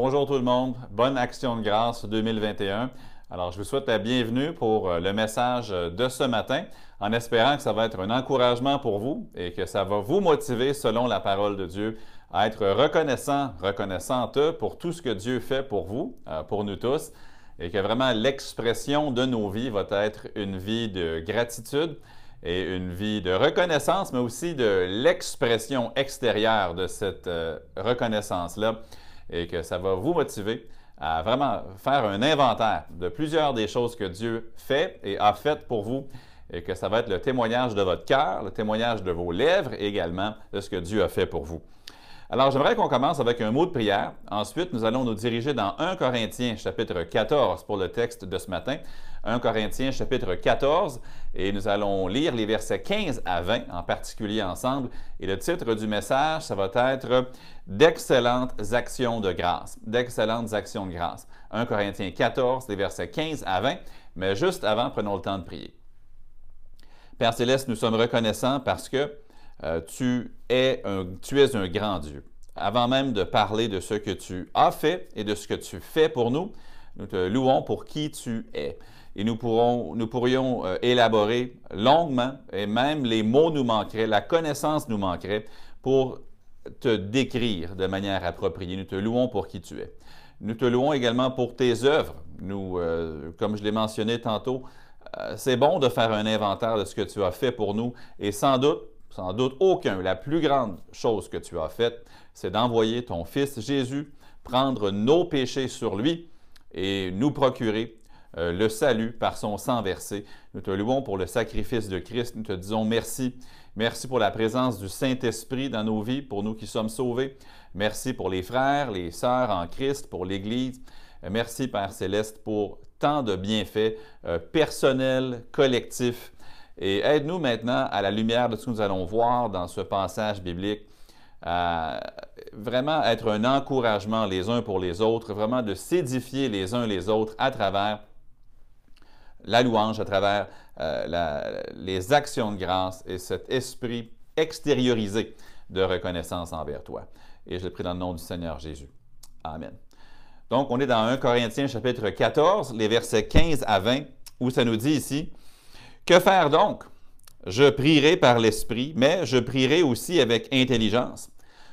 Bonjour tout le monde, bonne action de grâce 2021. Alors, je vous souhaite la bienvenue pour euh, le message de ce matin, en espérant que ça va être un encouragement pour vous et que ça va vous motiver, selon la parole de Dieu, à être reconnaissant, reconnaissante pour tout ce que Dieu fait pour vous, euh, pour nous tous, et que vraiment l'expression de nos vies va être une vie de gratitude et une vie de reconnaissance, mais aussi de l'expression extérieure de cette euh, reconnaissance-là et que ça va vous motiver à vraiment faire un inventaire de plusieurs des choses que Dieu fait et a faites pour vous et que ça va être le témoignage de votre cœur, le témoignage de vos lèvres également de ce que Dieu a fait pour vous. Alors, j'aimerais qu'on commence avec un mot de prière. Ensuite, nous allons nous diriger dans 1 Corinthiens chapitre 14 pour le texte de ce matin. 1 Corinthiens chapitre 14 et nous allons lire les versets 15 à 20 en particulier ensemble. Et le titre du message, ça va être D'excellentes actions de grâce. D'excellentes actions de grâce. 1 Corinthiens 14, les versets 15 à 20. Mais juste avant, prenons le temps de prier. Père Céleste, nous sommes reconnaissants parce que euh, tu, es un, tu es un grand Dieu. Avant même de parler de ce que tu as fait et de ce que tu fais pour nous, nous te louons pour qui tu es. Et nous, pourrons, nous pourrions euh, élaborer longuement, et même les mots nous manqueraient, la connaissance nous manquerait pour te décrire de manière appropriée. Nous te louons pour qui tu es. Nous te louons également pour tes œuvres. Nous, euh, comme je l'ai mentionné tantôt, c'est bon de faire un inventaire de ce que tu as fait pour nous et sans doute sans doute aucun. La plus grande chose que tu as faite, c'est d'envoyer ton Fils Jésus prendre nos péchés sur lui et nous procurer euh, le salut par son sang versé. Nous te louons pour le sacrifice de Christ. Nous te disons merci. Merci pour la présence du Saint-Esprit dans nos vies, pour nous qui sommes sauvés. Merci pour les frères, les sœurs en Christ, pour l'Église. Merci, Père céleste, pour tant de bienfaits euh, personnels, collectifs et aide-nous maintenant, à la lumière de ce que nous allons voir dans ce passage biblique, à vraiment être un encouragement les uns pour les autres, vraiment de s'édifier les uns les autres à travers la louange, à travers euh, les actions de grâce et cet esprit extériorisé de reconnaissance envers toi. Et je le prie dans le nom du Seigneur Jésus. Amen. Donc, on est dans 1 Corinthiens chapitre 14, les versets 15 à 20, où ça nous dit ici, que faire donc? Je prierai par l'Esprit, mais je prierai aussi avec intelligence.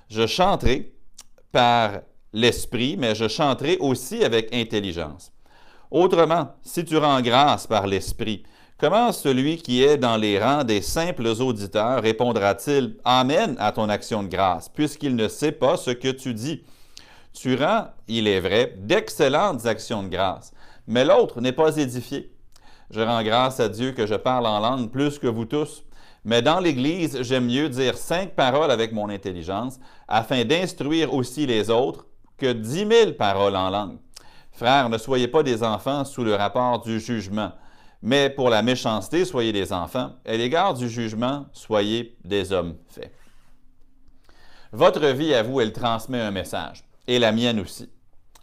Je chanterai par l'Esprit, mais je chanterai aussi avec intelligence. Autrement, si tu rends grâce par l'Esprit, comment celui qui est dans les rangs des simples auditeurs répondra-t-il Amen à ton action de grâce, puisqu'il ne sait pas ce que tu dis? Tu rends, il est vrai, d'excellentes actions de grâce, mais l'autre n'est pas édifié. Je rends grâce à Dieu que je parle en langue plus que vous tous. Mais dans l'Église, j'aime mieux dire cinq paroles avec mon intelligence, afin d'instruire aussi les autres, que dix mille paroles en langue. Frères, ne soyez pas des enfants sous le rapport du jugement, mais pour la méchanceté, soyez des enfants, et à l'égard du jugement, soyez des hommes faits. Votre vie à vous, elle transmet un message, et la mienne aussi.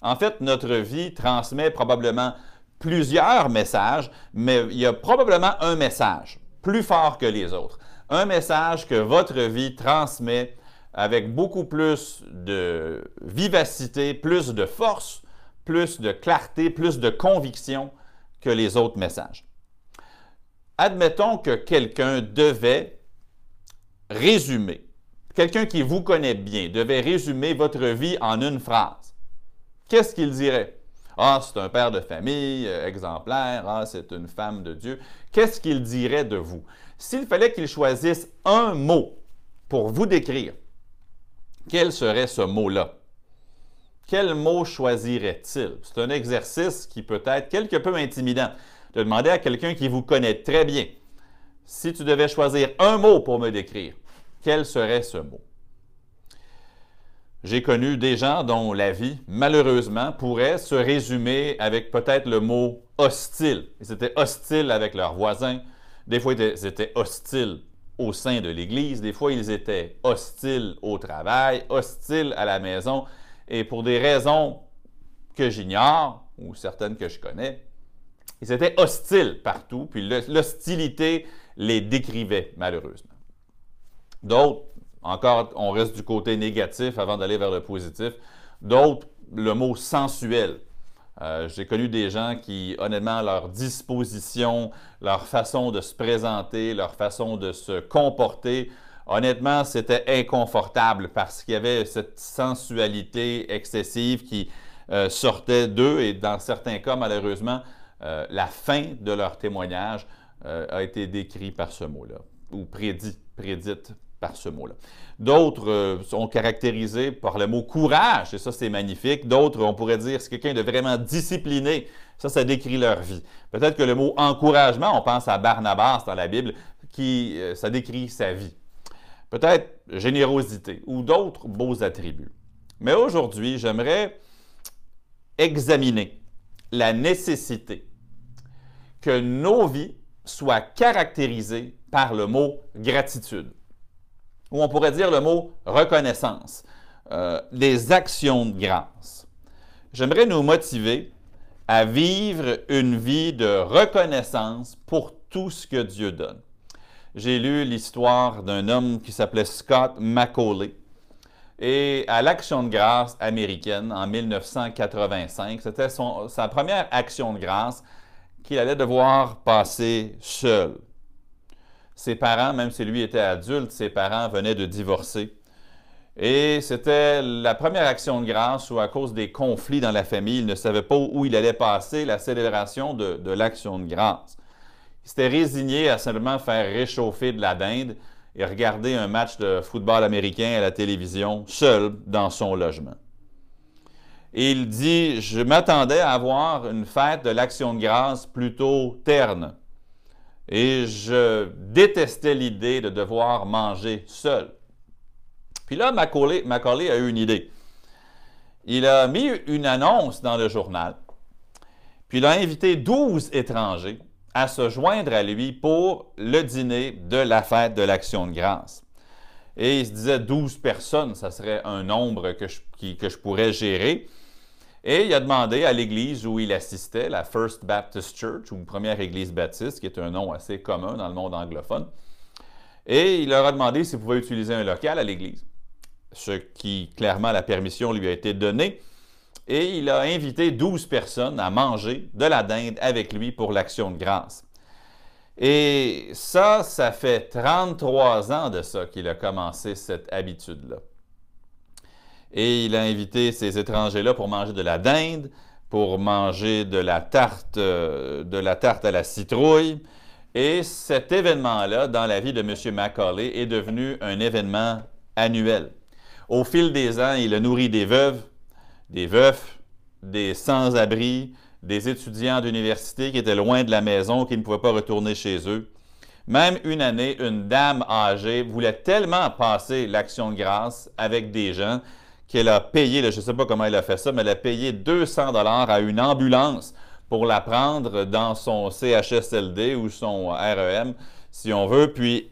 En fait, notre vie transmet probablement plusieurs messages, mais il y a probablement un message plus fort que les autres. Un message que votre vie transmet avec beaucoup plus de vivacité, plus de force, plus de clarté, plus de conviction que les autres messages. Admettons que quelqu'un devait résumer, quelqu'un qui vous connaît bien, devait résumer votre vie en une phrase. Qu'est-ce qu'il dirait? Ah, c'est un père de famille euh, exemplaire. Ah, c'est une femme de Dieu. Qu'est-ce qu'il dirait de vous? S'il fallait qu'il choisisse un mot pour vous décrire, quel serait ce mot-là? Quel mot choisirait-il? C'est un exercice qui peut être quelque peu intimidant de demander à quelqu'un qui vous connaît très bien, si tu devais choisir un mot pour me décrire, quel serait ce mot? J'ai connu des gens dont la vie, malheureusement, pourrait se résumer avec peut-être le mot hostile. Ils étaient hostiles avec leurs voisins. Des fois, ils étaient hostiles au sein de l'Église. Des fois, ils étaient hostiles au travail, hostiles à la maison. Et pour des raisons que j'ignore, ou certaines que je connais, ils étaient hostiles partout. Puis l'hostilité les décrivait, malheureusement. D'autres encore, on reste du côté négatif avant d'aller vers le positif. D'autres, le mot sensuel. Euh, j'ai connu des gens qui, honnêtement, leur disposition, leur façon de se présenter, leur façon de se comporter, honnêtement, c'était inconfortable parce qu'il y avait cette sensualité excessive qui euh, sortait d'eux et dans certains cas, malheureusement, euh, la fin de leur témoignage a été décrit par ce mot-là ou prédit, prédite par ce mot-là. D'autres euh, sont caractérisés par le mot courage, et ça c'est magnifique. D'autres, on pourrait dire, c'est quelqu'un de vraiment discipliné. Ça, ça décrit leur vie. Peut-être que le mot encouragement, on pense à Barnabas dans la Bible, qui, euh, ça décrit sa vie. Peut-être générosité ou d'autres beaux attributs. Mais aujourd'hui, j'aimerais examiner la nécessité que nos vies soient caractérisées par le mot gratitude ou on pourrait dire le mot reconnaissance, euh, des actions de grâce. J'aimerais nous motiver à vivre une vie de reconnaissance pour tout ce que Dieu donne. J'ai lu l'histoire d'un homme qui s'appelait Scott Macaulay. Et à l'Action de grâce américaine en 1985, c'était sa première action de grâce qu'il allait devoir passer seul. Ses parents, même si lui était adulte, ses parents venaient de divorcer. Et c'était la première action de grâce où, à cause des conflits dans la famille, il ne savait pas où il allait passer la célébration de, l'action de grâce. Il s'était résigné à seulement faire réchauffer de la dinde et regarder un match de football américain à la télévision, seul dans son logement. Il dit, je m'attendais à avoir une fête de l'action de grâce plutôt terne, et je détestais l'idée de devoir manger seul. Puis là, Macaulay, a eu une idée. Il a mis une annonce dans le journal, puis il a invité 12 étrangers à se joindre à lui pour le dîner de la fête de l'Action de grâce. Et il se disait 12 personnes, ça serait un nombre que je pourrais gérer. Et il a demandé à l'église où il assistait, la First Baptist Church, ou Première Église baptiste, qui est un nom assez commun dans le monde anglophone, et il leur a demandé s'il pouvait utiliser un local à l'église, ce qui, clairement, la permission lui a été donnée. Et il a invité 12 personnes à manger de la dinde avec lui pour l'action de grâce. Et ça, ça fait 33 ans de ça qu'il a commencé cette habitude-là. Et il a invité ces étrangers-là pour manger de la dinde, pour manger de la tarte, euh, de la tarte à la citrouille. Et cet événement-là, dans la vie de M. Macaulay, est devenu un événement annuel. Au fil des ans, il a nourri des veuves, des veufs, des sans-abri, des étudiants d'université qui étaient loin de la maison, qui ne pouvaient pas retourner chez eux. Même une année, une dame âgée voulait tellement passer l'action de grâce avec des gens qu'elle a payé, je ne sais pas comment elle a fait ça, mais elle a payé 200 dollars à une ambulance pour la prendre dans son CHSLD ou son REM, si on veut, puis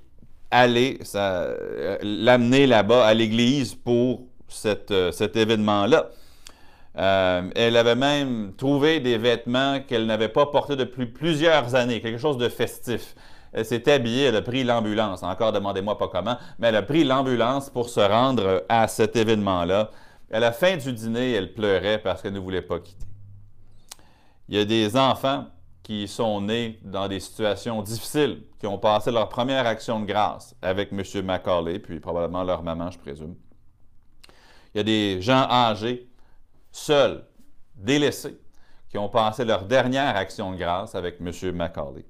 aller, euh, l'amener là-bas à l'église pour euh, cet événement-là. Euh, elle avait même trouvé des vêtements qu'elle n'avait pas portés depuis plusieurs années, quelque chose de festif. Elle s'est habillée, elle a pris l'ambulance. Encore, demandez-moi pas comment, mais elle a pris l'ambulance pour se rendre à cet événement-là. À la fin du dîner, elle pleurait parce qu'elle ne voulait pas quitter. Il y a des enfants qui sont nés dans des situations difficiles, qui ont passé leur première action de grâce avec M. Macaulay, puis probablement leur maman, je présume. Il y a des gens âgés, seuls, délaissés, qui ont passé leur dernière action de grâce avec M. Macaulay.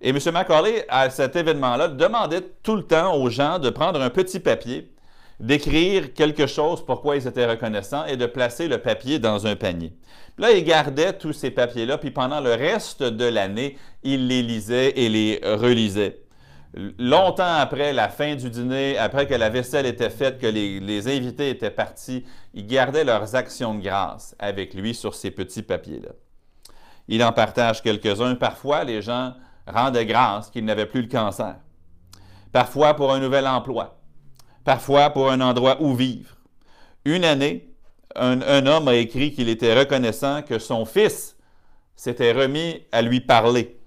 Et M. Macaulay, à cet événement-là, demandait tout le temps aux gens de prendre un petit papier, d'écrire quelque chose pourquoi ils étaient reconnaissants et de placer le papier dans un panier. là, il gardait tous ces papiers-là, puis pendant le reste de l'année, il les lisait et les relisait. longtemps après la fin du dîner, après que la vaisselle était faite, que les, les invités étaient partis, ils gardaient leurs actions de grâce avec lui sur ces petits papiers-là. Il en partage quelques-uns. Parfois, les gens rendaient grâce qu'ils n'avaient plus le cancer. Parfois pour un nouvel emploi. Parfois pour un endroit où vivre. Une année, un, un homme a écrit qu'il était reconnaissant que son fils s'était remis à lui parler.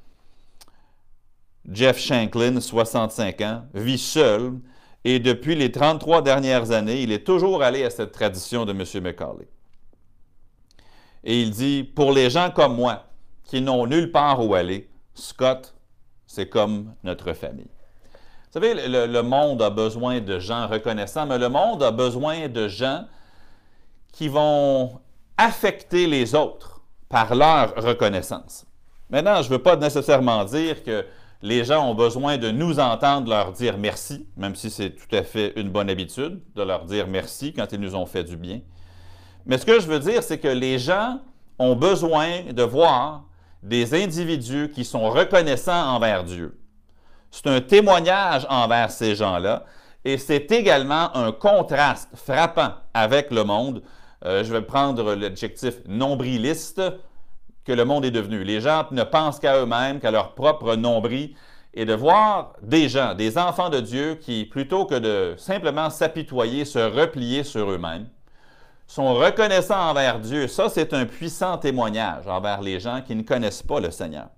Jeff Shanklin, 65 ans, vit seul et depuis les 33 dernières années, il est toujours allé à cette tradition de M. McCauley. Et il dit, pour les gens comme moi, qui n'ont nulle part où aller, Scott, c'est comme notre famille. Vous savez, le, monde a besoin de gens reconnaissants, mais le monde a besoin de gens qui vont affecter les autres par leur reconnaissance. Maintenant, je ne veux pas nécessairement dire que les gens ont besoin de nous entendre leur dire merci, même si c'est tout à fait une bonne habitude de leur dire merci quand ils nous ont fait du bien. Mais ce que je veux dire, c'est que les gens ont besoin de voir des individus qui sont reconnaissants envers Dieu. C'est un témoignage envers ces gens-là et c'est également un contraste frappant avec le monde. Euh, je vais prendre l'adjectif nombriliste que le monde est devenu. Les gens ne pensent qu'à eux-mêmes, qu'à leur propre nombril et de voir des gens, des enfants de Dieu qui, plutôt que de simplement s'apitoyer, se replier sur eux-mêmes, sont reconnaissants envers Dieu. Ça, c'est un puissant témoignage envers les gens qui ne connaissent pas le Seigneur.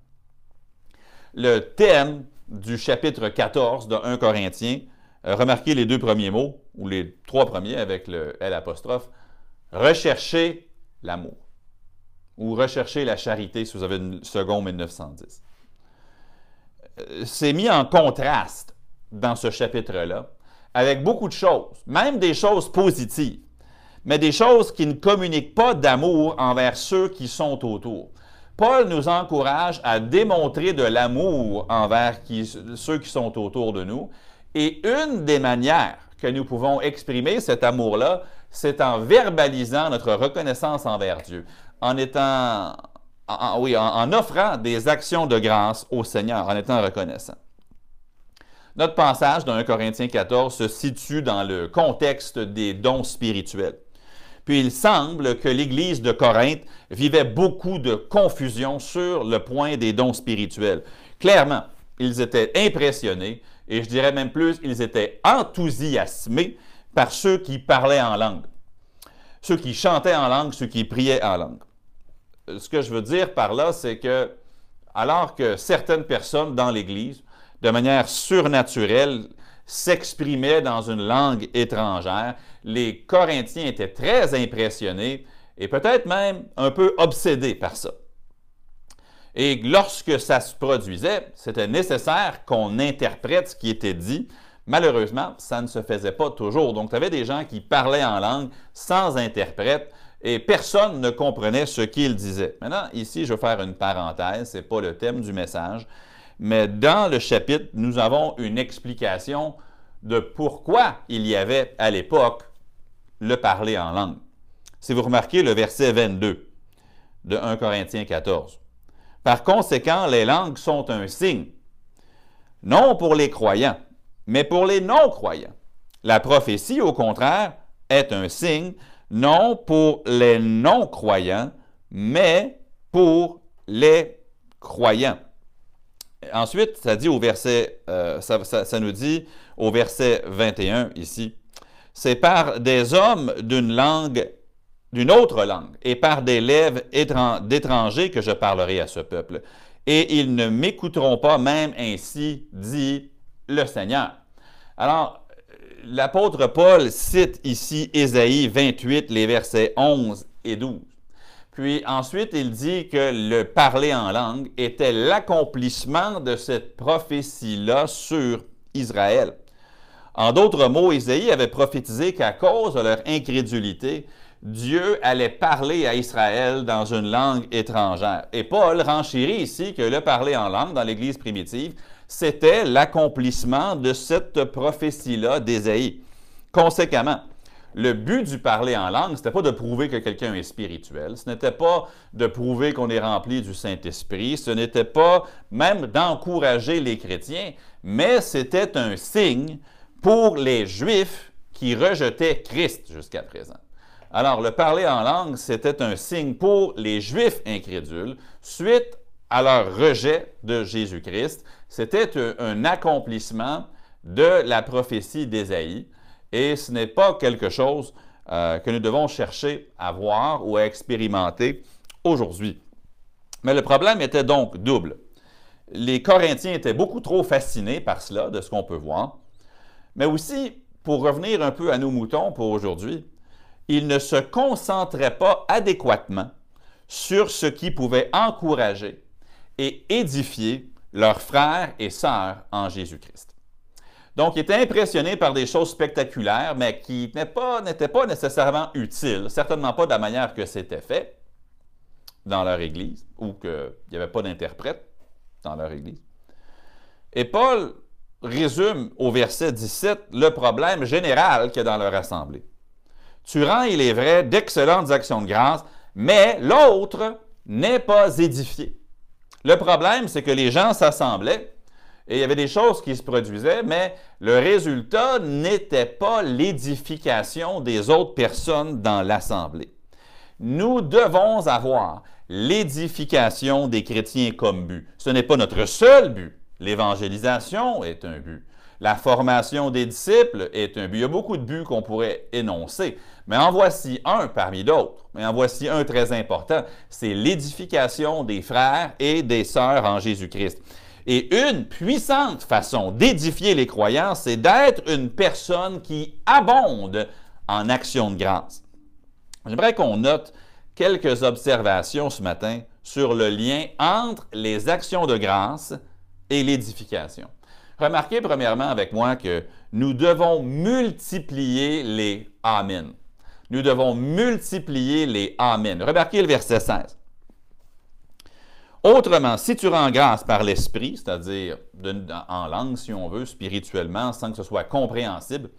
Le thème du chapitre 14 de 1 Corinthiens, euh, remarquez les deux premiers mots, ou les trois premiers avec le L rechercher l'amour, ou rechercher la charité, si vous avez une seconde 1910. Euh, c'est mis en contraste dans ce chapitre-là, avec beaucoup de choses, même des choses positives mais des choses qui ne communiquent pas d'amour envers ceux qui sont autour. Paul nous encourage à démontrer de l'amour envers ceux qui sont autour de nous. Et une des manières que nous pouvons exprimer cet amour-là, c'est en verbalisant notre reconnaissance envers Dieu, en étant, oui, en offrant des actions de grâce au Seigneur, en étant reconnaissant. Notre passage dans 1 Corinthiens 14 se situe dans le contexte des dons spirituels. Puis il semble que l'Église de Corinthe vivait beaucoup de confusion sur le point des dons spirituels. Clairement, ils étaient impressionnés, et je dirais même plus, ils étaient enthousiasmés par ceux qui parlaient en langue, ceux qui chantaient en langue, ceux qui priaient en langue. Ce que je veux dire par là, c'est que alors que certaines personnes dans l'Église, de manière surnaturelle, s'exprimaient dans une langue étrangère, les Corinthiens étaient très impressionnés et peut-être même un peu obsédés par ça. Et lorsque ça se produisait, c'était nécessaire qu'on interprète ce qui était dit. Malheureusement, ça ne se faisait pas toujours. Donc, tu avais des gens qui parlaient en langue sans interprète et personne ne comprenait ce qu'ils disaient. Maintenant, ici, je vais faire une parenthèse, ce n'est pas le thème du message, mais dans le chapitre, nous avons une explication de pourquoi il y avait à l'époque le parler en langue. Si vous remarquez le verset 22 de 1 Corinthiens 14. Par conséquent, les langues sont un signe, non pour les croyants, mais pour les non-croyants. La prophétie, au contraire, est un signe, non pour les non-croyants, mais pour les croyants. Ensuite, ça dit au verset, euh, ça, ça, nous dit au verset 21 ici, c'est par des hommes d'une langue, d'une autre langue, et par des lèvres d'étrangers que je parlerai à ce peuple. Et ils ne m'écouteront pas, même ainsi, dit le Seigneur. Alors, l'apôtre Paul cite ici Ésaïe 28, les versets 11 et 12. Puis ensuite, il dit que le parler en langue était l'accomplissement de cette prophétie-là sur Israël. En d'autres mots, Isaïe avait prophétisé qu'à cause de leur incrédulité, Dieu allait parler à Israël dans une langue étrangère. Et Paul renchérit ici que le parler en langue dans l'Église primitive, c'était l'accomplissement de cette prophétie-là d'Ésaïe. Conséquemment, le but du parler en langue, ce n'était pas de prouver que quelqu'un est spirituel, ce n'était pas de prouver qu'on est rempli du Saint-Esprit, ce n'était pas même d'encourager les chrétiens, mais c'était un signe pour les Juifs qui rejetaient Christ jusqu'à présent. Alors, le parler en langue, c'était un signe pour les Juifs incrédules suite à leur rejet de Jésus-Christ. C'était un accomplissement de la prophétie d'Ésaïe et ce n'est pas quelque chose euh, que nous devons chercher à voir ou à expérimenter aujourd'hui. Mais le problème était donc double. Les Corinthiens étaient beaucoup trop fascinés par cela, de ce qu'on peut voir, mais aussi, pour revenir un peu à nos moutons pour aujourd'hui, ils ne se concentraient pas adéquatement sur ce qui pouvait encourager et édifier leurs frères et sœurs en Jésus-Christ. Donc, ils étaient impressionnés par des choses spectaculaires, mais qui n'étaient pas, pas, nécessairement utiles, certainement pas de la manière que c'était fait dans leur Église, ou qu'il n'y avait pas d'interprète dans leur Église. Et Paul résume au verset 17 le problème général qu'il y a dans leur assemblée. Tu rends, il est vrai, d'excellentes actions de grâce, mais l'autre n'est pas édifié. Le problème, c'est que les gens s'assemblaient et il y avait des choses qui se produisaient, mais le résultat n'était pas l'édification des autres personnes dans l'assemblée. Nous devons avoir l'édification des chrétiens comme but. Ce n'est pas notre seul but. L'évangélisation est un but. La formation des disciples est un but. Il y a beaucoup de buts qu'on pourrait énoncer, mais en voici un parmi d'autres. Mais en voici un très important. C'est l'édification des frères et des sœurs en Jésus-Christ. Et une puissante façon d'édifier les croyants, c'est d'être une personne qui abonde en action de grâce. J'aimerais qu'on note quelques observations ce matin sur le lien entre les actions de grâce et l'édification. Remarquez premièrement avec moi que nous devons multiplier les Amen. Nous devons multiplier les Amen. Remarquez le verset 16. Autrement, si tu rends grâce par l'esprit, c'est-à-dire en langue, si on veut, spirituellement, sans que ce soit compréhensible,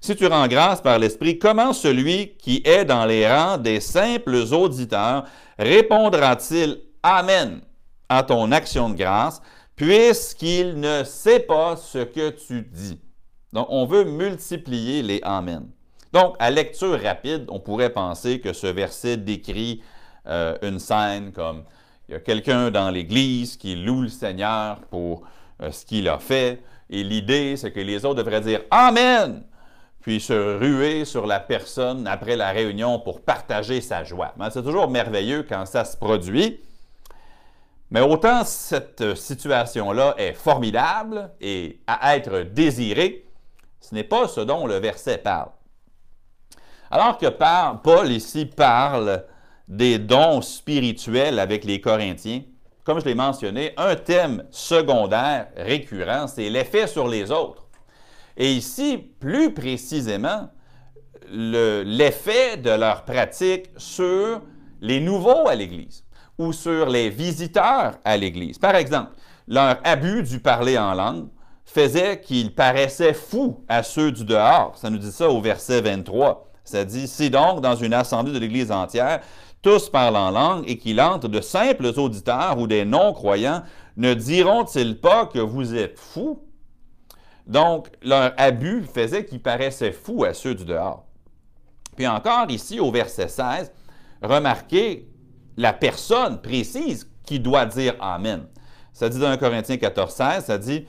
si tu rends grâce par l'esprit, comment celui qui est dans les rangs des simples auditeurs répondra-t-il Amen à ton action de grâce, puisqu'il ne sait pas ce que tu dis? Donc, on veut multiplier les Amen. Donc, à lecture rapide, on pourrait penser que ce verset décrit euh, une scène comme il y a quelqu'un dans l'Église qui loue le Seigneur pour euh, ce qu'il a fait. Et l'idée, c'est que les autres devraient dire Amen, puis se ruer sur la personne après la réunion pour partager sa joie. C'est toujours merveilleux quand ça se produit. Mais autant cette situation-là est formidable et à être désirée, ce n'est pas ce dont le verset parle. Alors que Paul ici parle des dons spirituels avec les Corinthiens, comme je l'ai mentionné, un thème secondaire récurrent, c'est l'effet sur les autres. Et ici, plus précisément, l'effet de leur pratique sur les nouveaux à l'Église ou sur les visiteurs à l'Église. Par exemple, leur abus du parler en langue faisait qu'ils paraissaient fous à ceux du dehors. Ça nous dit ça au verset 23. Ça dit, si donc dans une assemblée de l'Église entière, tous parlent en langue et qu'il entre de simples auditeurs ou des non-croyants, ne diront-ils pas que vous êtes fous? Donc, leur abus faisait qu'ils paraissaient fous à ceux du dehors. Puis encore ici, au verset 16, remarquez la personne précise qui doit dire Amen. Ça dit dans 1 Corinthiens 14, 16, ça dit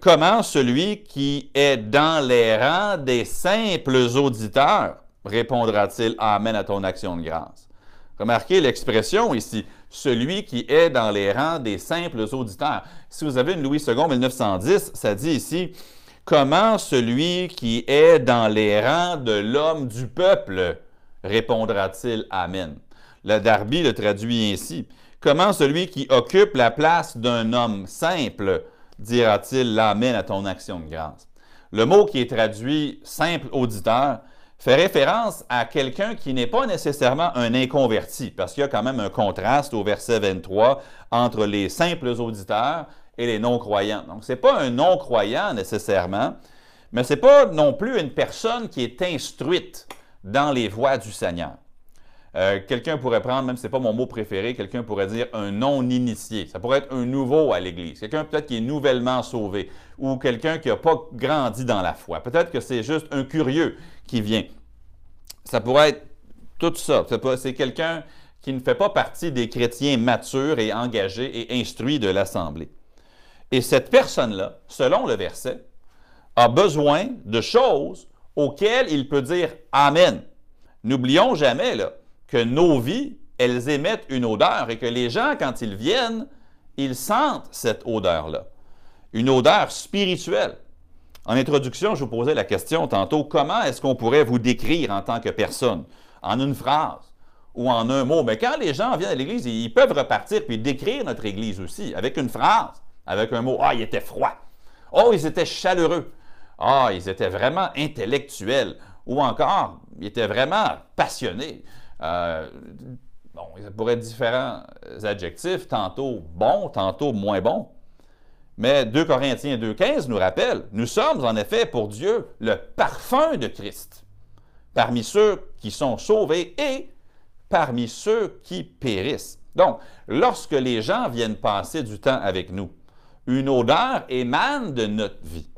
Comment celui qui est dans les rangs des simples auditeurs répondra-t-il Amen à ton action de grâce? Remarquez l'expression ici, celui qui est dans les rangs des simples auditeurs. Si vous avez une Louis II 1910, ça dit ici, comment celui qui est dans les rangs de l'homme du peuple répondra-t-il Amen? Le Darby le traduit ainsi, comment celui qui occupe la place d'un homme simple dira-t-il l'Amen à ton action de grâce? Le mot qui est traduit simple auditeur fait référence à quelqu'un qui n'est pas nécessairement un inconverti, parce qu'il y a quand même un contraste au verset 23 entre les simples auditeurs et les non-croyants. Donc, ce n'est pas un non-croyant nécessairement, mais ce n'est pas non plus une personne qui est instruite dans les voies du Seigneur. Euh, quelqu'un pourrait prendre, même si ce n'est pas mon mot préféré, quelqu'un pourrait dire un non-initié. Ça pourrait être un nouveau à l'Église. Quelqu'un peut-être qui est nouvellement sauvé ou quelqu'un qui n'a pas grandi dans la foi. Peut-être que c'est juste un curieux qui vient. Ça pourrait être tout ça. C'est quelqu'un qui ne fait pas partie des chrétiens matures et engagés et instruits de l'Assemblée. Et cette personne-là, selon le verset, a besoin de choses auxquelles il peut dire Amen. N'oublions jamais là, que nos vies, elles émettent une odeur et que les gens, quand ils viennent, ils sentent cette odeur-là. Une odeur spirituelle. En introduction, je vous posais la question tantôt, comment est-ce qu'on pourrait vous décrire en tant que personne? En une phrase ou en un mot? Mais quand les gens viennent à l'Église, ils peuvent repartir puis décrire notre Église aussi, avec une phrase, avec un mot. Ah, il était froid. Oh, ils étaient chaleureux. Ah, ils étaient vraiment intellectuels. Ou encore, ils étaient vraiment passionnés. Euh, bon, ça pourrait être différents adjectifs, tantôt bon, tantôt moins bon. Mais 2 Corinthiens 2.15 nous rappelle, nous sommes en effet pour Dieu le parfum de Christ parmi ceux qui sont sauvés et parmi ceux qui périssent. Donc, lorsque les gens viennent passer du temps avec nous, une odeur émane de notre vie.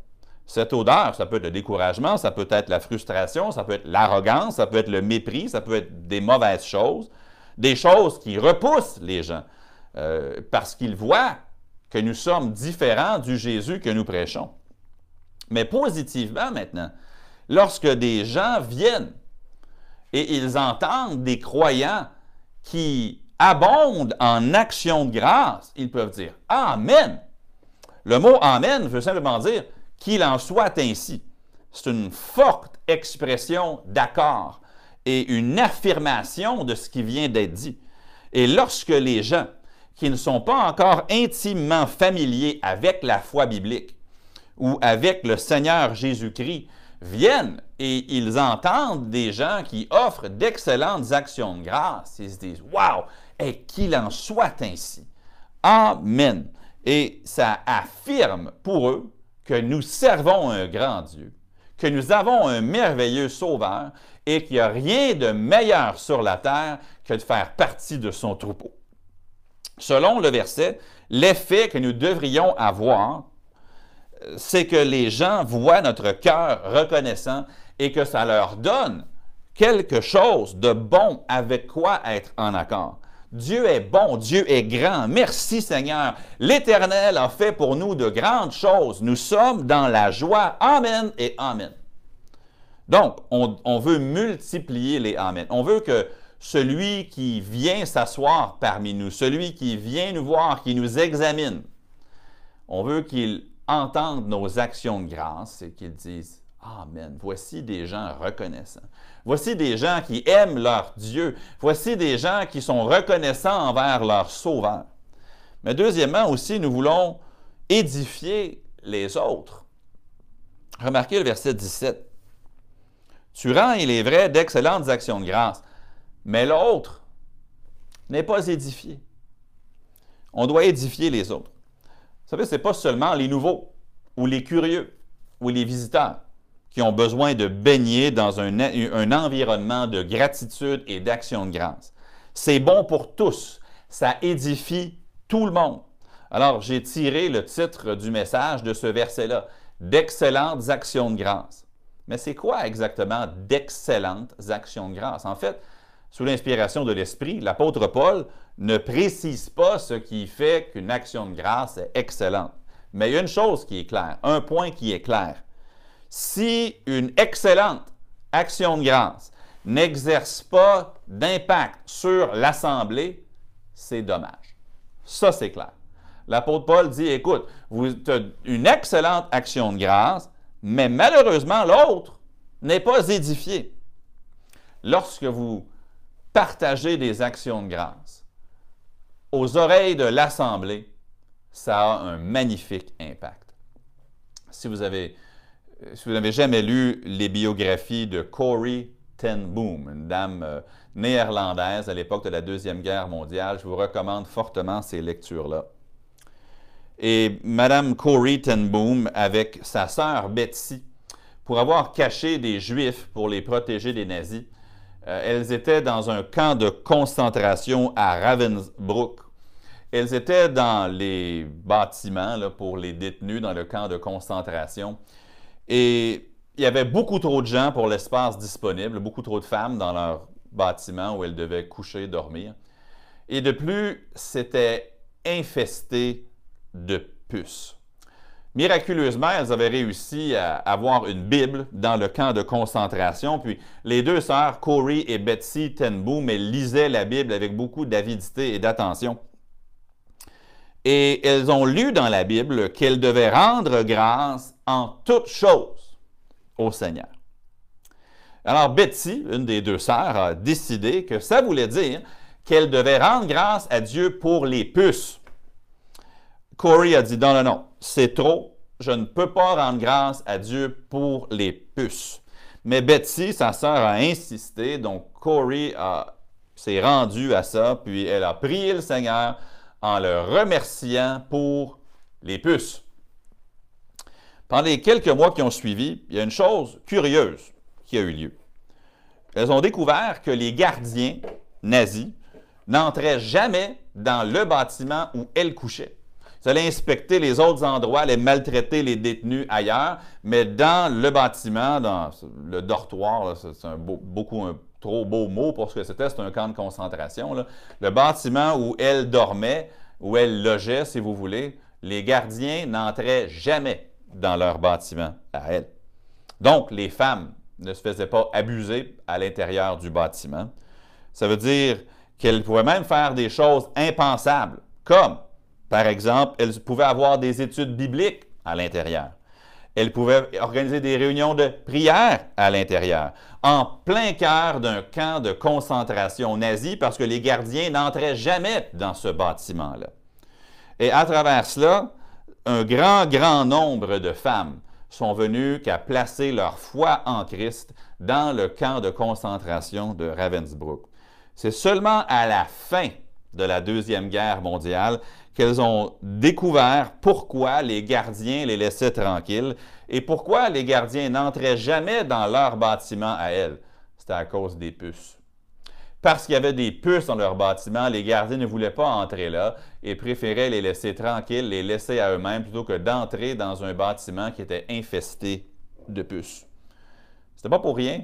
Cette odeur, ça peut être le découragement, ça peut être la frustration, ça peut être l'arrogance, ça peut être le mépris, ça peut être des mauvaises choses, des choses qui repoussent les gens euh, parce qu'ils voient que nous sommes différents du Jésus que nous prêchons. Mais positivement maintenant, lorsque des gens viennent et ils entendent des croyants qui abondent en actions de grâce, ils peuvent dire Amen. Le mot Amen veut simplement dire qu'il en soit ainsi. C'est une forte expression d'accord et une affirmation de ce qui vient d'être dit. Et lorsque les gens qui ne sont pas encore intimement familiers avec la foi biblique ou avec le Seigneur Jésus-Christ viennent et ils entendent des gens qui offrent d'excellentes actions de grâce, ils se disent Waouh, et qu'il en soit ainsi. Amen. Et ça affirme pour eux que nous servons un grand Dieu, que nous avons un merveilleux Sauveur et qu'il n'y a rien de meilleur sur la terre que de faire partie de son troupeau. Selon le verset, l'effet que nous devrions avoir, c'est que les gens voient notre cœur reconnaissant et que ça leur donne quelque chose de bon avec quoi être en accord. Dieu est bon, Dieu est grand. Merci Seigneur. L'Éternel a fait pour nous de grandes choses. Nous sommes dans la joie. Amen et Amen. Donc, on, veut multiplier les Amen. On veut que celui qui vient s'asseoir parmi nous, celui qui vient nous voir, qui nous examine, on veut qu'il entende nos actions de grâce et qu'il dise Amen. Voici des gens reconnaissants. Voici des gens qui aiment leur Dieu. Voici des gens qui sont reconnaissants envers leur Sauveur. Mais deuxièmement aussi, nous voulons édifier les autres. Remarquez le verset 17. Tu rends, il est vrai, d'excellentes actions de grâce, mais l'autre n'est pas édifié. On doit édifier les autres. Vous savez, ce n'est pas seulement les nouveaux ou les curieux ou les visiteurs qui ont besoin de baigner dans un, environnement de gratitude et d'action de grâce. C'est bon pour tous. Ça édifie tout le monde. Alors, j'ai tiré le titre du message de ce verset-là, d'excellentes actions de grâce. Mais c'est quoi exactement d'excellentes actions de grâce? En fait, sous l'inspiration de l'Esprit, l'apôtre Paul ne précise pas ce qui fait qu'une action de grâce est excellente. Mais il y a une chose qui est claire, un point qui est clair si une excellente action de grâce n'exerce pas d'impact sur l'Assemblée, c'est dommage. Ça, c'est clair. L'apôtre Paul dit, écoute, vous avez une excellente action de grâce, mais malheureusement, l'autre n'est pas édifié. Lorsque vous partagez des actions de grâce aux oreilles de l'Assemblée, ça a un magnifique impact. Si vous avez si vous n'avez jamais lu les biographies de Corrie ten Boom, une dame euh, néerlandaise à l'époque de la Deuxième Guerre mondiale, je vous recommande fortement ces lectures-là. Et Madame Corrie ten Boom, avec sa sœur Betsy, pour avoir caché des Juifs pour les protéger des nazis, Euh, elles étaient dans un camp de concentration à Ravensbrück. Elles étaient dans les bâtiments pour les détenus dans le camp de concentration. Et il y avait beaucoup trop de gens pour l'espace disponible, beaucoup trop de femmes dans leur bâtiment où elles devaient coucher, dormir. Et de plus, c'était infesté de puces. Miraculeusement, elles avaient réussi à avoir une Bible dans le camp de concentration. Puis les deux sœurs, Corey et Betsy Tenboom, elles lisaient la Bible avec beaucoup d'avidité et d'attention. Et elles ont lu dans la Bible qu'elles devaient rendre grâce en toutes choses au Seigneur. Alors Betsy, une des deux sœurs, a décidé que ça voulait dire qu'elle devait rendre grâce à Dieu pour les puces. Corey a dit non, non, non, c'est trop, je ne peux pas rendre grâce à Dieu pour les puces. Mais Betsy, sa sœur, a insisté, donc Corey s'est rendu à ça, puis elle a prié le Seigneur en le remerciant pour les puces. Pendant les quelques mois qui ont suivi, il y a une chose curieuse qui a eu lieu. Elles ont découvert que les gardiens nazis n'entraient jamais dans le bâtiment où elles couchaient. Ils allaient inspecter les autres endroits, allaient maltraiter les détenus ailleurs, mais dans le bâtiment, dans le dortoir, c'est beaucoup un trop beau mot pour ce que c'était, c'est un camp de concentration. Le bâtiment où elles dormaient, où elles logeaient, si vous voulez, les gardiens n'entraient jamais dans leur bâtiment à elles. Donc, les femmes ne se faisaient pas abuser à l'intérieur du bâtiment. Ça veut dire qu'elles pouvaient même faire des choses impensables, comme, par exemple, elles pouvaient avoir des études bibliques à l'intérieur. Elles pouvaient organiser des réunions de prière à l'intérieur, en plein cœur d'un camp de concentration nazi, parce que les gardiens n'entraient jamais dans ce bâtiment-là. Et à travers cela, un grand, grand nombre de femmes sont venues qu'à placer leur foi en Christ dans le camp de concentration de Ravensbrück. C'est seulement à la fin de la Deuxième Guerre mondiale qu'elles ont découvert pourquoi les gardiens les laissaient tranquilles et pourquoi les gardiens n'entraient jamais dans leur bâtiment à elles. C'était à cause des puces. Parce qu'il y avait des puces dans leur bâtiment, les gardiens ne voulaient pas entrer là et préféraient les laisser tranquilles, les laisser à eux-mêmes plutôt que d'entrer dans un bâtiment qui était infesté de puces. C'était pas pour rien,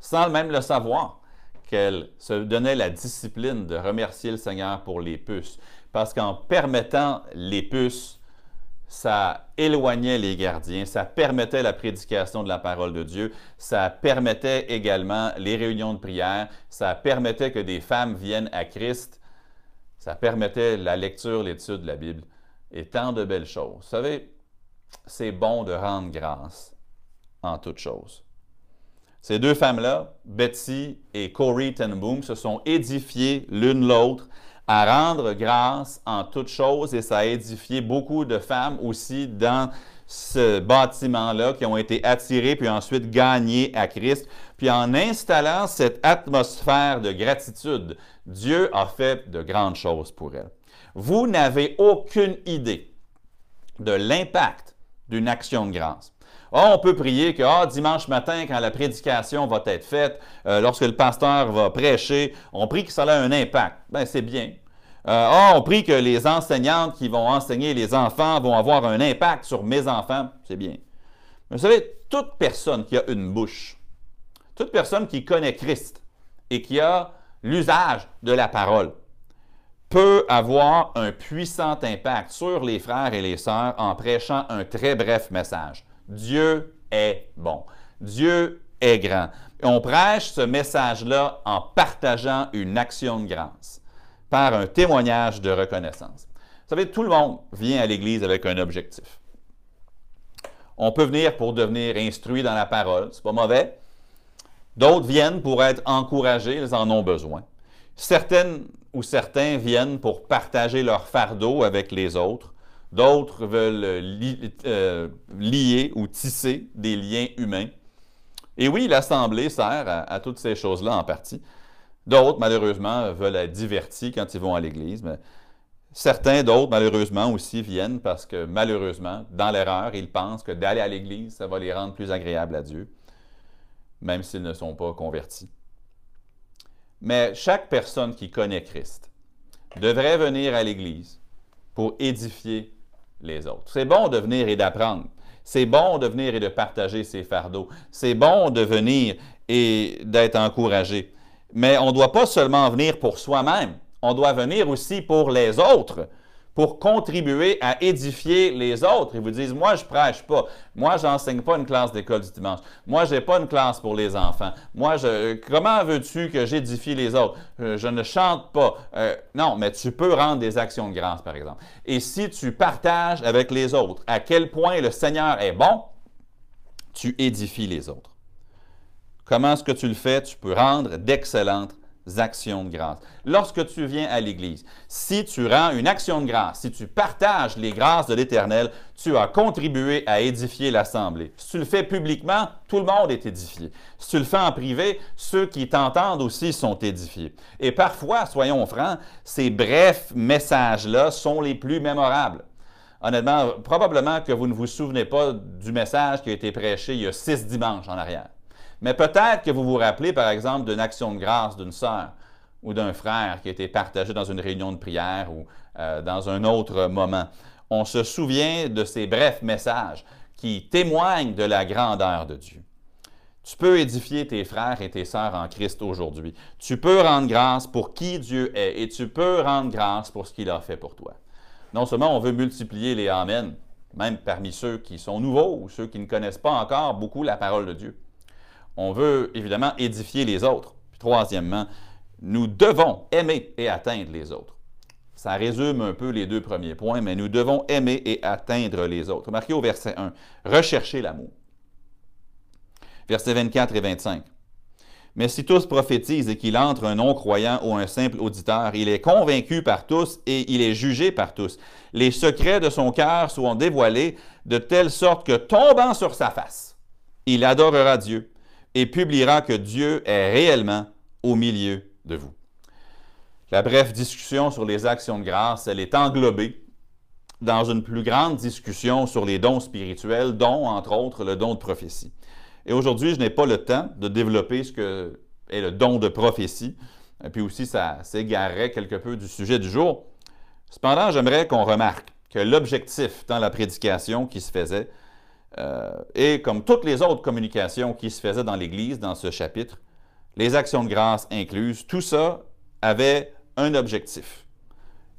sans même le savoir qu'elle se donnait la discipline de remercier le Seigneur pour les puces. Parce qu'en permettant les puces, ça éloignait les gardiens, ça permettait la prédication de la parole de Dieu, ça permettait également les réunions de prière, ça permettait que des femmes viennent à Christ, ça permettait la lecture, l'étude de la Bible et tant de belles choses. Vous savez, c'est bon de rendre grâce en toutes choses. Ces deux femmes-là, Betsy et Corey Tenboom, se sont édifiées l'une l'autre à rendre grâce en toutes choses et ça a édifié beaucoup de femmes aussi dans ce bâtiment-là qui ont été attirées puis ensuite gagnées à Christ. Puis en installant cette atmosphère de gratitude, Dieu a fait de grandes choses pour elles. Vous n'avez aucune idée de l'impact d'une action de grâce. Ah, on peut prier que ah, dimanche matin, quand la prédication va être faite, euh, lorsque le pasteur va prêcher, on prie que ça a un impact. Ben, c'est bien. Euh, ah, on prie que les enseignantes qui vont enseigner les enfants vont avoir un impact sur mes enfants. C'est bien. Mais vous savez, toute personne qui a une bouche, toute personne qui connaît Christ et qui a l'usage de la parole, peut avoir un puissant impact sur les frères et les sœurs en prêchant un très bref message. Dieu est bon. Dieu est grand. on prêche ce message-là en partageant une action de grâce, par un témoignage de reconnaissance. Vous savez, tout le monde vient à l'Église avec un objectif. On peut venir pour devenir instruit dans la parole, c'est pas mauvais. D'autres viennent pour être encouragés, ils en ont besoin. Certaines ou certains viennent pour partager leur fardeau avec les autres. D'autres veulent euh, lier ou tisser des liens humains. Et oui, l'Assemblée sert à, toutes ces choses-là en partie. D'autres, malheureusement, veulent être divertis quand ils vont à l'Église. Certains d'autres, malheureusement, aussi viennent parce que, malheureusement, dans l'erreur, ils pensent que d'aller à l'Église, ça va les rendre plus agréables à Dieu, même s'ils ne sont pas convertis. Mais chaque personne qui connaît Christ devrait venir à l'Église pour édifier C'est bon de venir et d'apprendre. C'est bon de venir et de partager ses fardeaux. C'est bon de venir et d'être encouragé. Mais on ne doit pas seulement venir pour soi-même, on doit venir aussi pour les autres pour contribuer à édifier les autres. Ils vous disent, moi, je prêche pas. Moi, j'enseigne pas une classe d'école du dimanche. Moi, j'ai pas une classe pour les enfants. Moi, comment veux-tu que j'édifie les autres? Euh, je, ne chante pas. Euh, non, mais tu peux rendre des actions de grâce, par exemple. Et si tu partages avec les autres à quel point le Seigneur est bon, tu édifies les autres. Comment est-ce que tu le fais? Tu peux rendre d'excellentes actions de grâce. Lorsque tu viens à l'Église, si tu rends une action de grâce, si tu partages les grâces de l'Éternel, tu as contribué à édifier l'Assemblée. Si tu le fais publiquement, tout le monde est édifié. Si tu le fais en privé, ceux qui t'entendent aussi sont édifiés. Et parfois, soyons francs, ces brefs messages-là sont les plus mémorables. Honnêtement, probablement que vous ne vous souvenez pas du message qui a été prêché il y a six dimanches en arrière. Mais peut-être que vous vous rappelez, par exemple, d'une action de grâce d'une sœur ou d'un frère qui a été partagé dans une réunion de prière ou euh, dans un autre moment. On se souvient de ces brefs messages qui témoignent de la grandeur de Dieu. Tu peux édifier tes frères et tes sœurs en Christ aujourd'hui. Tu peux rendre grâce pour qui Dieu est et tu peux rendre grâce pour ce qu'il a fait pour toi. Non seulement on veut multiplier les Amen, même parmi ceux qui sont nouveaux ou ceux qui ne connaissent pas encore beaucoup la parole de Dieu, on veut évidemment édifier les autres. Troisièmement, nous devons aimer et atteindre les autres. Ça résume un peu les deux premiers points, mais nous devons aimer et atteindre les autres. Marquez au verset 1, rechercher l'amour. Versets 24 et 25. Mais si tous prophétisent et qu'il entre un non-croyant ou un simple auditeur, il est convaincu par tous et il est jugé par tous. Les secrets de son cœur seront dévoilés de telle sorte que, tombant sur sa face, il adorera Dieu et publiera que Dieu est réellement au milieu de vous. La brève discussion sur les actions de grâce, elle est englobée dans une plus grande discussion sur les dons spirituels, dont, entre autres, le don de prophétie. Et aujourd'hui, je n'ai pas le temps de développer ce que est le don de prophétie, puis aussi ça s'égarerait quelque peu du sujet du jour. Cependant, j'aimerais qu'on remarque que l'objectif dans la prédication qui se faisait, euh, et comme toutes les autres communications qui se faisaient dans l'Église dans ce chapitre, les actions de grâce incluses, tout ça avait un objectif.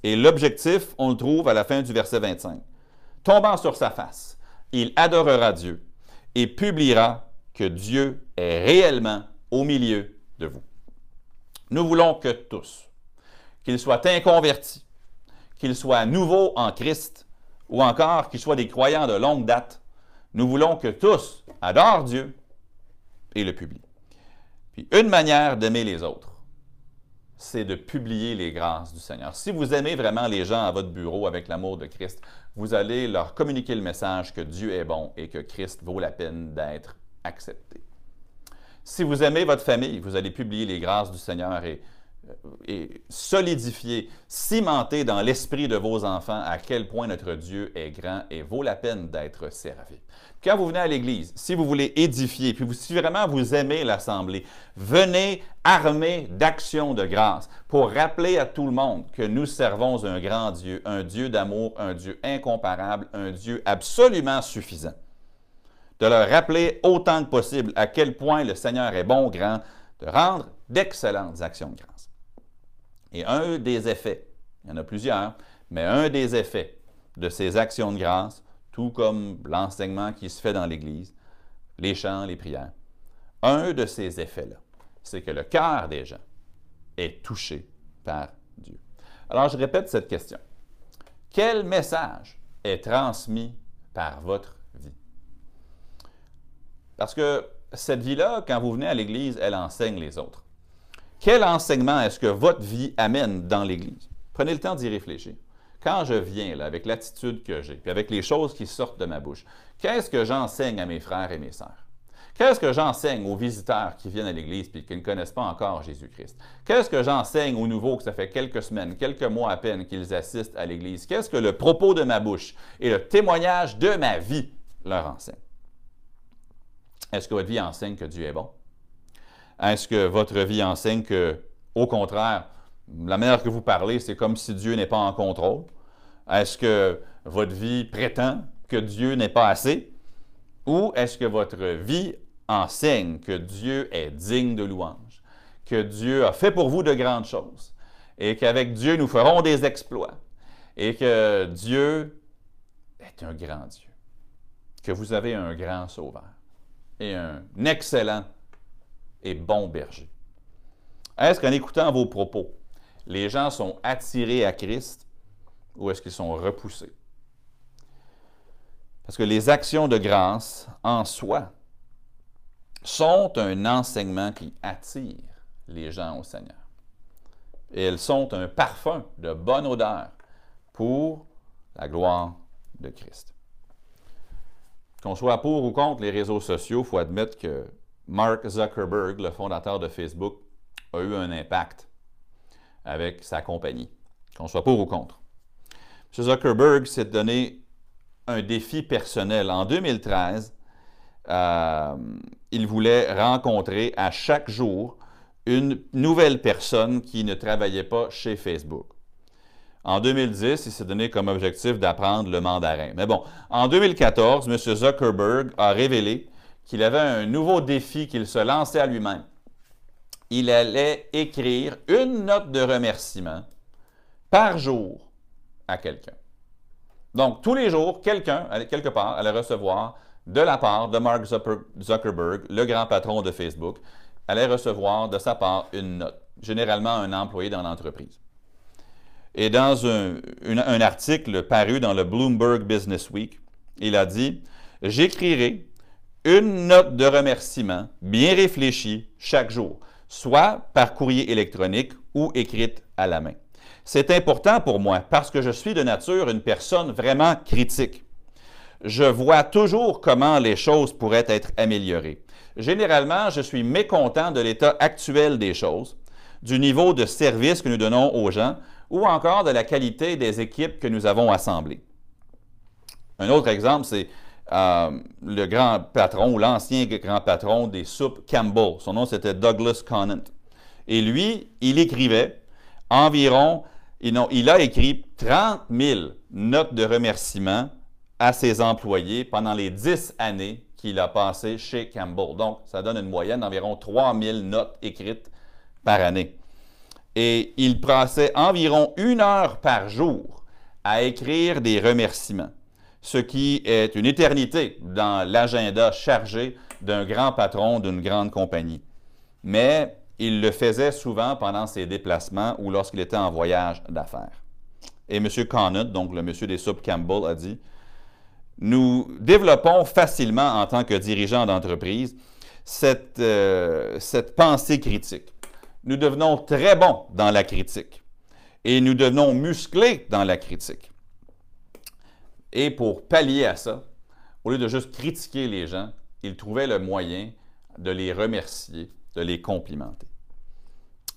Et l'objectif, on le trouve à la fin du verset 25. Tombant sur sa face, il adorera Dieu et publiera que Dieu est réellement au milieu de vous. Nous voulons que tous, qu'ils soient inconvertis, qu'ils soient nouveaux en Christ, ou encore qu'ils soient des croyants de longue date, nous voulons que tous adorent Dieu et le publient. Puis une manière d'aimer les autres, c'est de publier les grâces du Seigneur. Si vous aimez vraiment les gens à votre bureau avec l'amour de Christ, vous allez leur communiquer le message que Dieu est bon et que Christ vaut la peine d'être accepté. Si vous aimez votre famille, vous allez publier les grâces du Seigneur et et solidifier, cimenter dans l'esprit de vos enfants à quel point notre Dieu est grand et vaut la peine d'être servi. Quand vous venez à l'Église, si vous voulez édifier, puis si vraiment vous aimez l'Assemblée, venez armé d'actions de grâce pour rappeler à tout le monde que nous servons un grand Dieu, un Dieu d'amour, un Dieu incomparable, un Dieu absolument suffisant. De leur rappeler autant que possible à quel point le Seigneur est bon, grand, de rendre d'excellentes actions de grâce. Et un des effets, il y en a plusieurs, mais un des effets de ces actions de grâce, tout comme l'enseignement qui se fait dans l'Église, les chants, les prières, un de ces effets-là, c'est que le cœur des gens est touché par Dieu. Alors, je répète cette question. Quel message est transmis par votre vie? Parce que cette vie-là, quand vous venez à l'Église, elle enseigne les autres. Quel enseignement est-ce que votre vie amène dans l'Église? Prenez le temps d'y réfléchir. Quand je viens là, avec l'attitude que j'ai, puis avec les choses qui sortent de ma bouche, qu'est-ce que j'enseigne à mes frères et mes sœurs? Qu'est-ce que j'enseigne aux visiteurs qui viennent à l'Église et qui ne connaissent pas encore Jésus-Christ? Qu'est-ce que j'enseigne aux nouveaux que ça fait quelques semaines, quelques mois à peine qu'ils assistent à l'Église? Qu'est-ce que le propos de ma bouche et le témoignage de ma vie leur enseigne? Est-ce que votre vie enseigne que Dieu est bon? Est-ce que votre vie enseigne que Au contraire, la manière que vous parlez, c'est comme si Dieu n'est pas en contrôle. Est-ce que votre vie prétend que Dieu n'est pas assez? Ou est-ce que votre vie enseigne que Dieu est digne de louange, que Dieu a fait pour vous de grandes choses et qu'avec Dieu nous ferons des exploits et que Dieu est un grand Dieu, que vous avez un grand sauveur et un excellent et bon berger. Est-ce qu'en écoutant vos propos, les gens sont attirés à Christ ou est-ce qu'ils sont repoussés? Parce que les actions de grâce en soi sont un enseignement qui attire les gens au Seigneur. Et elles sont un parfum de bonne odeur pour la gloire de Christ. Qu'on soit pour ou contre les réseaux sociaux, il faut admettre que Mark Zuckerberg, le fondateur de Facebook, a eu un impact avec sa compagnie, qu'on soit pour ou contre. M. Zuckerberg s'est donné un défi personnel. En 2013, euh, il voulait rencontrer à chaque jour une nouvelle personne qui ne travaillait pas chez Facebook. En 2010, il s'est donné comme objectif d'apprendre le mandarin. Mais bon, en 2014, M. Zuckerberg a révélé qu'il avait un nouveau défi qu'il se lançait à lui-même. Il allait écrire une note de remerciement par jour à quelqu'un. Donc, tous les jours, quelqu'un, quelque part, allait recevoir de la part de Mark Zuckerberg, le grand patron de Facebook, allait recevoir de sa part une note, généralement un employé dans l'entreprise. Et dans un, un, article paru dans le Bloomberg Business Week, il a dit J'écrirai une note de remerciement bien réfléchie chaque jour, soit par courrier électronique ou écrite à la main. C'est important pour moi parce que je suis de nature une personne vraiment critique je vois toujours comment les choses pourraient être améliorées. Généralement, je suis mécontent de l'état actuel des choses, du niveau de service que nous donnons aux gens ou encore de la qualité des équipes que nous avons assemblées. Un autre exemple, c'est euh, le grand patron ou l'ancien grand patron des soupes Campbell. Son nom, c'était Douglas Conant. Et lui, il écrivait environ, il a écrit 30 000 notes de remerciement à ses employés pendant les dix années qu'il a passées chez Campbell. Donc, ça donne une moyenne d'environ 3000 notes écrites par année. Et il passait environ une heure par jour à écrire des remerciements, ce qui est une éternité dans l'agenda chargé d'un grand patron d'une grande compagnie. Mais il le faisait souvent pendant ses déplacements ou lorsqu'il était en voyage d'affaires. Et M. Conant, donc le monsieur des soupes Campbell, a dit nous développons facilement en tant que dirigeants d'entreprise cette, euh, cette pensée critique. Nous devenons très bons dans la critique et nous devenons musclés dans la critique. Et pour pallier à ça, au lieu de juste critiquer les gens, il trouvait le moyen de les remercier, de les complimenter.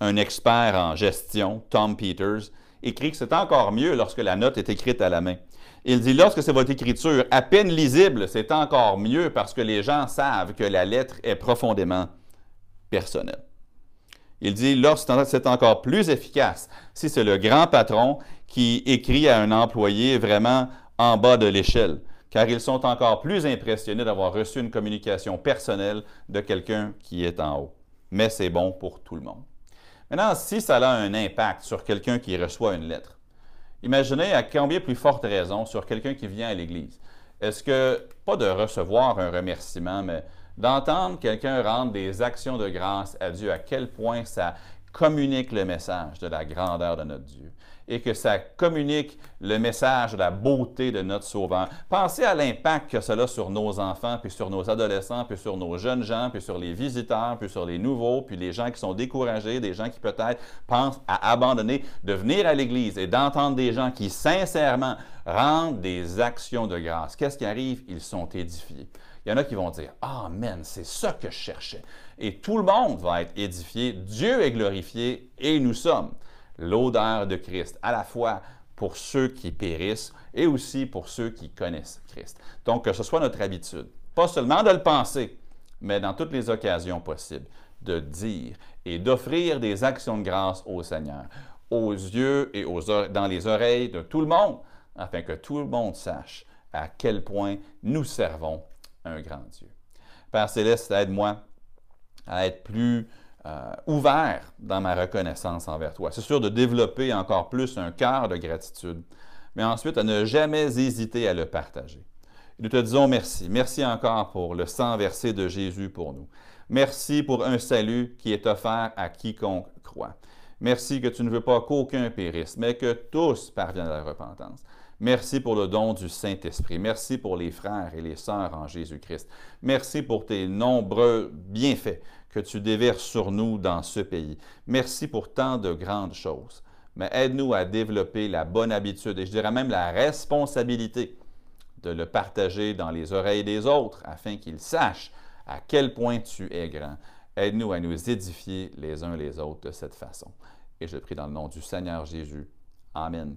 Un expert en gestion, Tom Peters, écrit que c'est encore mieux lorsque la note est écrite à la main. Il dit, lorsque c'est votre écriture à peine lisible, c'est encore mieux parce que les gens savent que la lettre est profondément personnelle. Il dit, lorsque c'est encore plus efficace si c'est le grand patron qui écrit à un employé vraiment en bas de l'échelle, car ils sont encore plus impressionnés d'avoir reçu une communication personnelle de quelqu'un qui est en haut. Mais c'est bon pour tout le monde. Maintenant, si ça a un impact sur quelqu'un qui reçoit une lettre, Imaginez à combien plus forte raison sur quelqu'un qui vient à l'Église. Est-ce que, pas de recevoir un remerciement, mais d'entendre quelqu'un rendre des actions de grâce à Dieu, à quel point ça communique le message de la grandeur de notre Dieu et que ça communique le message de la beauté de notre Sauveur. Pensez à l'impact que cela a sur nos enfants, puis sur nos adolescents, puis sur nos jeunes gens, puis sur les visiteurs, puis sur les nouveaux, puis les gens qui sont découragés, des gens qui peut-être pensent à abandonner, de venir à l'Église et d'entendre des gens qui sincèrement rendent des actions de grâce. Qu'est-ce qui arrive? Ils sont édifiés. Il y en a qui vont dire Amen, c'est ça que je cherchais. Et tout le monde va être édifié, Dieu est glorifié et nous sommes l'odeur de Christ, à la fois pour ceux qui périssent et aussi pour ceux qui connaissent Christ. Donc, que ce soit notre habitude, pas seulement de le penser, mais dans toutes les occasions possibles, de dire et d'offrir des actions de grâce au Seigneur, aux yeux et aux dans les oreilles de tout le monde, afin que tout le monde sache à quel point nous servons un grand Dieu. Père Céleste, aide-moi à être plus euh, ouvert dans ma reconnaissance envers toi. C'est sûr de développer encore plus un cœur de gratitude, mais ensuite à ne jamais hésiter à le partager. nous te disons merci. Merci encore pour le sang versé de Jésus pour nous. Merci pour un salut qui est offert à quiconque croit. Merci que tu ne veux pas qu'aucun périsse, mais que tous parviennent à la repentance. Merci pour le don du Saint-Esprit. Merci pour les frères et les sœurs en Jésus-Christ. Merci pour tes nombreux bienfaits que tu déverses sur nous dans ce pays. Merci pour tant de grandes choses. Mais aide-nous à développer la bonne habitude et je dirais même la responsabilité de le partager dans les oreilles des autres afin qu'ils sachent à quel point tu es grand. Aide-nous à nous édifier les uns les autres de cette façon. Et je prie dans le nom du Seigneur Jésus. Amen.